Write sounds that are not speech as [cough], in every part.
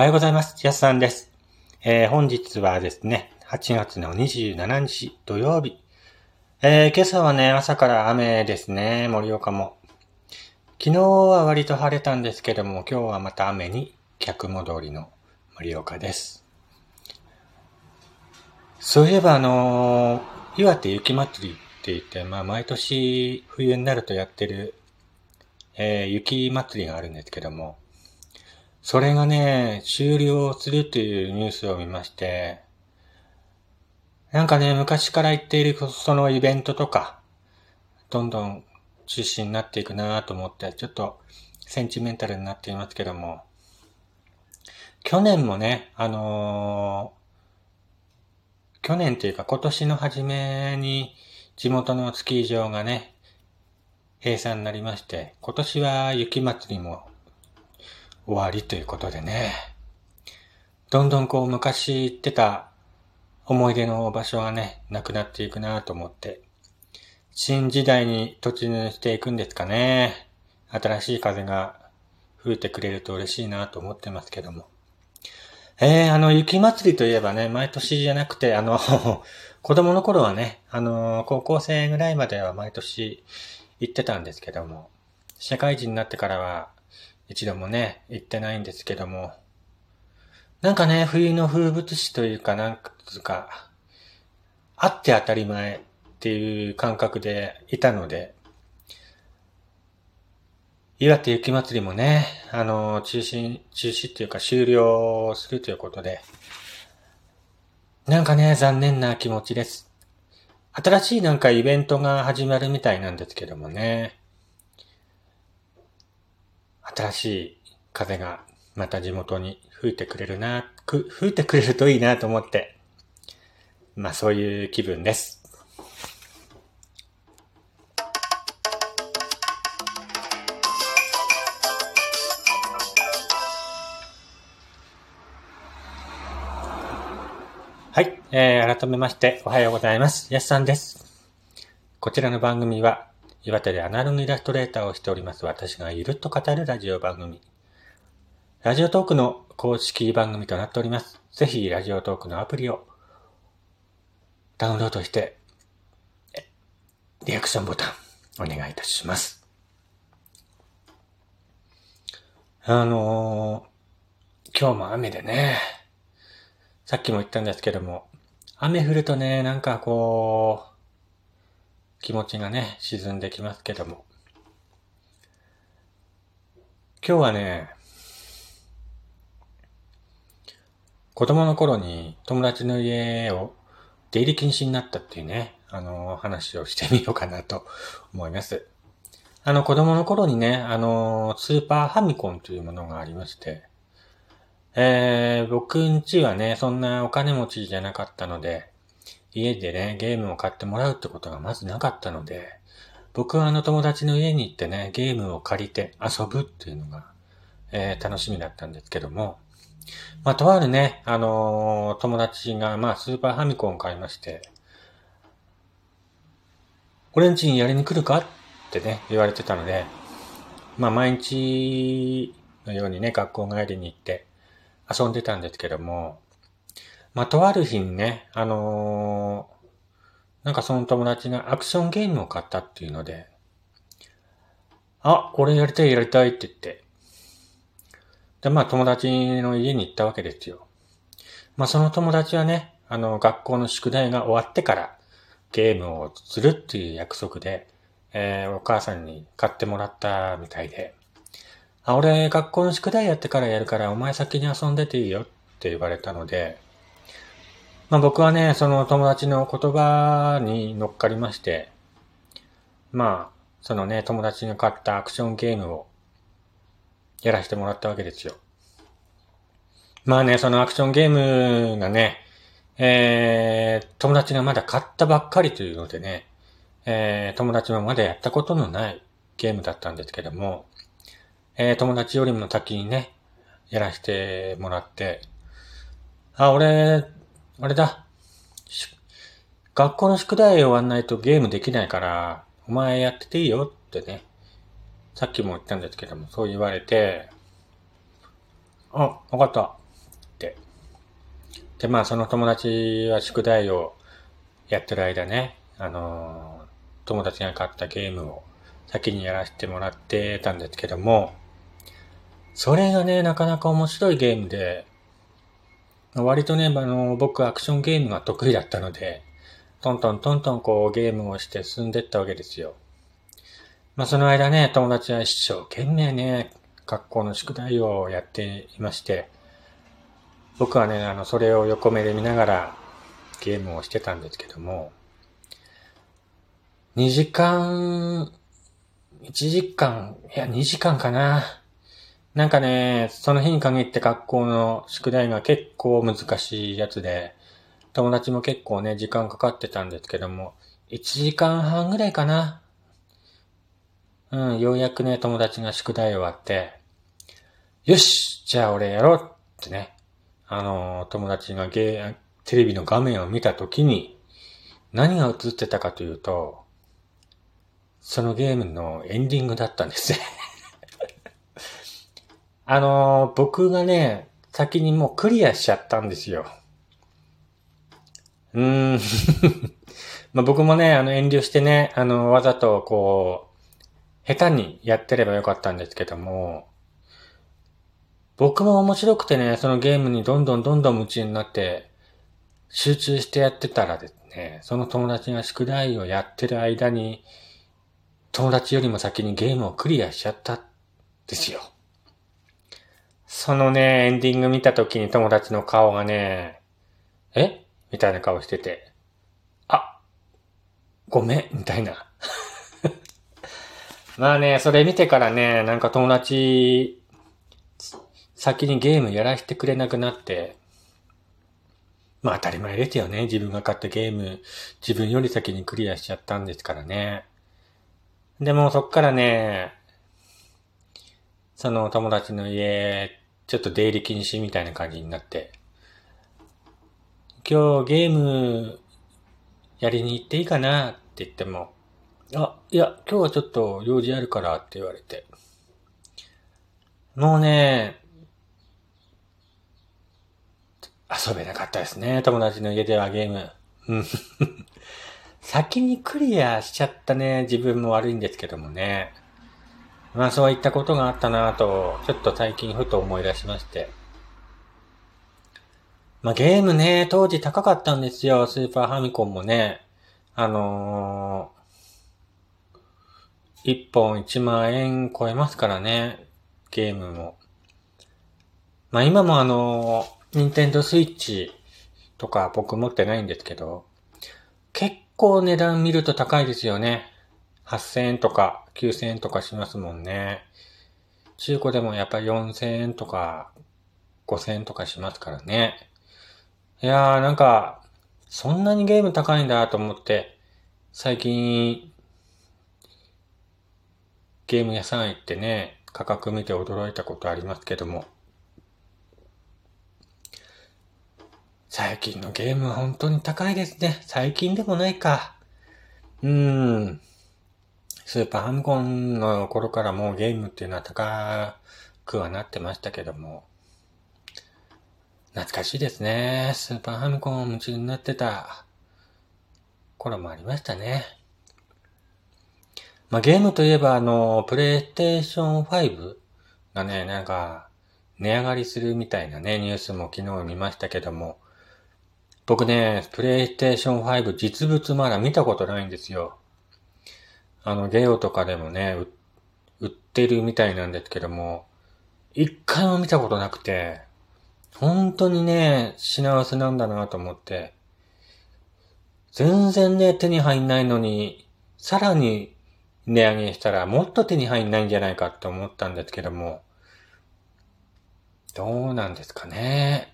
おはようございます。やすさんです。えー、本日はですね、8月の27日土曜日。えー、今朝はね、朝から雨ですね、盛岡も。昨日は割と晴れたんですけども、今日はまた雨に逆戻りの盛岡です。そういえばあのー、岩手雪祭りって言って、まあ毎年冬になるとやってる、えー、雪祭りがあるんですけども、それがね、終了するというニュースを見まして、なんかね、昔から言っているそのイベントとか、どんどん中止になっていくなと思って、ちょっとセンチメンタルになっていますけども、去年もね、あのー、去年というか今年の初めに地元のスキー場がね、閉鎖になりまして、今年は雪祭りも終わりということでね、どんどんこう昔行ってた思い出の場所がね、なくなっていくなと思って、新時代に突入していくんですかね。新しい風が吹いてくれると嬉しいなと思ってますけども。えー、あの、雪祭りといえばね、毎年じゃなくて、あの、[laughs] 子供の頃はね、あの、高校生ぐらいまでは毎年行ってたんですけども、社会人になってからは、一度もね、行ってないんですけども、なんかね、冬の風物詩というか、なんか、あって当たり前っていう感覚でいたので、岩手雪祭りもね、あの、中止、中止っていうか終了するということで、なんかね、残念な気持ちです。新しいなんかイベントが始まるみたいなんですけどもね。新しい風がまた地元に吹いてくれるな、吹いてくれるといいなと思って、まあそういう気分です。はい、えー、改めましておはようございます。やすさんです。こちらの番組は岩手でアナログイラストレーターをしております私がゆるっと語るラジオ番組。ラジオトークの公式番組となっております。ぜひラジオトークのアプリをダウンロードして、リアクションボタンお願いいたします。あのー、今日も雨でね、さっきも言ったんですけども、雨降るとね、なんかこう、気持ちがね、沈んできますけども。今日はね、子供の頃に友達の家を出入り禁止になったっていうね、あの、話をしてみようかなと思います。あの、子供の頃にね、あの、スーパーファミコンというものがありまして、えー、僕んちはね、そんなお金持ちじゃなかったので、家でね、ゲームを買ってもらうってことがまずなかったので、僕はあの友達の家に行ってね、ゲームを借りて遊ぶっていうのが、えー、楽しみだったんですけども、まあ、とあるね、あのー、友達が、まあ、スーパーファミコンを買いまして、俺んちにやりに来るか？ってね、言われてたので、まあ、毎日のようにね、学校帰りに行って遊んでたんですけども、まあ、とある日にね、あのー、なんかその友達がアクションゲームを買ったっていうので、あ、これやりたいやりたいって言って、で、まあ友達の家に行ったわけですよ。まあその友達はね、あの、学校の宿題が終わってからゲームをするっていう約束で、えー、お母さんに買ってもらったみたいで、あ、俺学校の宿題やってからやるからお前先に遊んでていいよって言われたので、まあ僕はね、その友達の言葉に乗っかりまして、まあ、そのね、友達が買ったアクションゲームをやらせてもらったわけですよ。まあね、そのアクションゲームがね、えー、友達がまだ買ったばっかりというのでね、えー、友達もまだやったことのないゲームだったんですけども、えー、友達よりも先にね、やらせてもらって、あ、俺、あれだ。学校の宿題終わんないとゲームできないから、お前やってていいよってね。さっきも言ったんですけども、そう言われて、あ、わかった。ってで、まあその友達は宿題をやってる間ね、あのー、友達が買ったゲームを先にやらせてもらってたんですけども、それがね、なかなか面白いゲームで、割とね、あの、僕アクションゲームが得意だったので、トントントントンこうゲームをして進んでったわけですよ。まあその間ね、友達は一生懸命ね、学校の宿題をやっていまして、僕はね、あの、それを横目で見ながらゲームをしてたんですけども、2時間、1時間、いや2時間かな。なんかね、その日に限って学校の宿題が結構難しいやつで、友達も結構ね、時間かかってたんですけども、1時間半ぐらいかな。うん、ようやくね、友達が宿題終わって、よしじゃあ俺やろうってね、あの、友達がゲテレビの画面を見たときに、何が映ってたかというと、そのゲームのエンディングだったんですねあの、僕がね、先にもうクリアしちゃったんですよ。うーん [laughs] ま僕もね、あの遠慮してね、あの、わざとこう、下手にやってればよかったんですけども、僕も面白くてね、そのゲームにどんどんどんどん夢中になって、集中してやってたらですね、その友達が宿題をやってる間に、友達よりも先にゲームをクリアしちゃったですよ。そのね、エンディング見た時に友達の顔がね、え？みたいな顔してて、あ、ごめん、みたいな。[laughs] まあね、それ見てからね、なんか友達先にゲームやらせてくれなくなって、まあ当たり前ですよね。自分が買ったゲーム、自分より先にクリアしちゃったんですからね。でもそっからね、その友達の家、ちょっと出入り禁止みたいな感じになって、今日ゲームやりに行っていいかなって言っても、あ、いや、今日はちょっと用事あるからって言われて。もうね、遊べなかったですね。友達の家ではゲーム。うん。[laughs] 先にクリアしちゃったね。自分も悪いんですけどもね。まあそういったことがあったなぁと、ちょっと最近ふと思い出しまして。まあゲームね、当時高かったんですよ。スーパーファミコンもね。あのー、1本1万円超えますからね。ゲームも。まあ今もあのーニンテンドスイッチとか僕持ってないんですけど、結構値段見ると高いですよね。8000円とか9000円とかしますもんね。中古でもやっぱり4000円とか5000円とかしますからね。いやーなんか、そんなにゲーム高いんだと思って、最近、ゲーム屋さん行ってね、価格見て驚いたことありますけども。最近のゲームは本当に高いですね。最近でもないか。うーん。スーパーファミコンの頃からもうゲームっていうのは高くはなってましたけども。懐かしいですね。スーパーファミコン夢中になってた頃もありましたね。まあ、ゲームといえばあの、プレイステーション5がね、なんか、値上がりするみたいなね、ニュースも昨日見ましたけども、僕ね、プレイステーション5実物まだ見たことないんですよ。あの、ゲオとかでもね、売ってるみたいなんですけども、一回も見たことなくて、本当にね、品薄なんだなと思って、全然ね、手に入んないのに、さらに値上げしたらもっと手に入んないんじゃないかって思ったんですけども、どうなんですかね。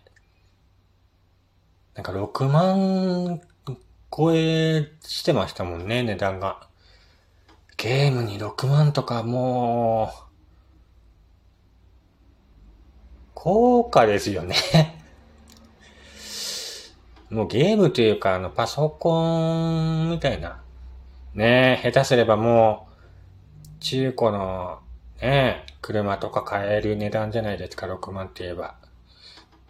なんか6万超えしてましたもんね、値段が。ゲームに6万とかもう、高価ですよね [laughs] もうゲームというか、あの、パソコンみたいな。ね下手すればもう、中古の、ね車とか買える値段じゃないですか、6万って言えば。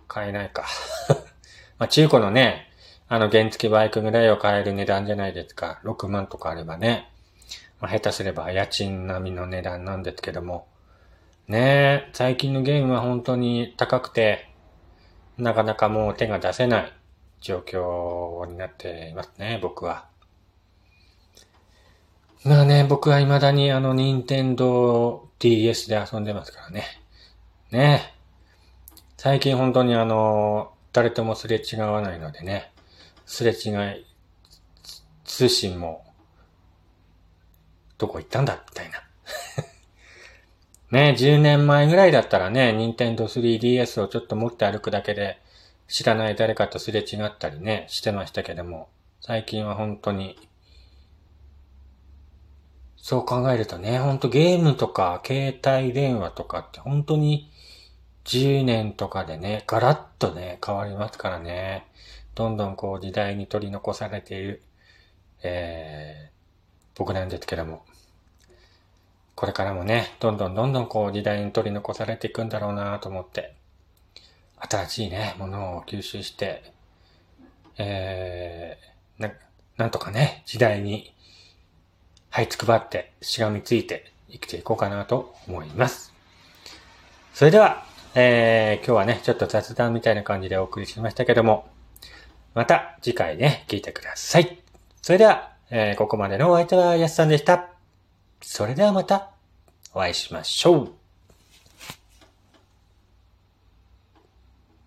買えないか [laughs] まあ中古のね、あの原付バイクぐらいを買える値段じゃないですか。6万とかあればね。まあ下手すれば家賃並みの値段なんですけども。ねえ、最近のゲームは本当に高くて、なかなかもう手が出せない状況になっていますね、僕は。まあね、僕は未だにあの、任天堂 DS で遊んでますからね。ねえ最近本当にあの、誰ともすれ違わないのでね、すれ違い、通信も、どこ行ったんだ？みたいな。[laughs] ね、10年前ぐらいだったらね、任天堂 3DS をちょっと持って歩くだけで、知らない誰かとすれ違ったりね、してましたけども、最近は本当に、そう考えるとね、ほんとゲームとか携帯電話とかって本当に10年とかでね、ガラッとね、変わりますからね。どんどんこう時代に取り残されている、え、僕なんですけども。これからもね、どんどんどんどんこう時代に取り残されていくんだろうなと思って、新しいね、ものを吸収して、えー、な、なんとかね、時代に這いつくばって、しがみついて生きていこうかなと思います。それでは、えー、今日はね、ちょっと雑談みたいな感じでお送りしましたけども、また次回ね、聞いてください。それでは、えー、ここまでのお相手は安さんでした。それではまたお会いしましょう。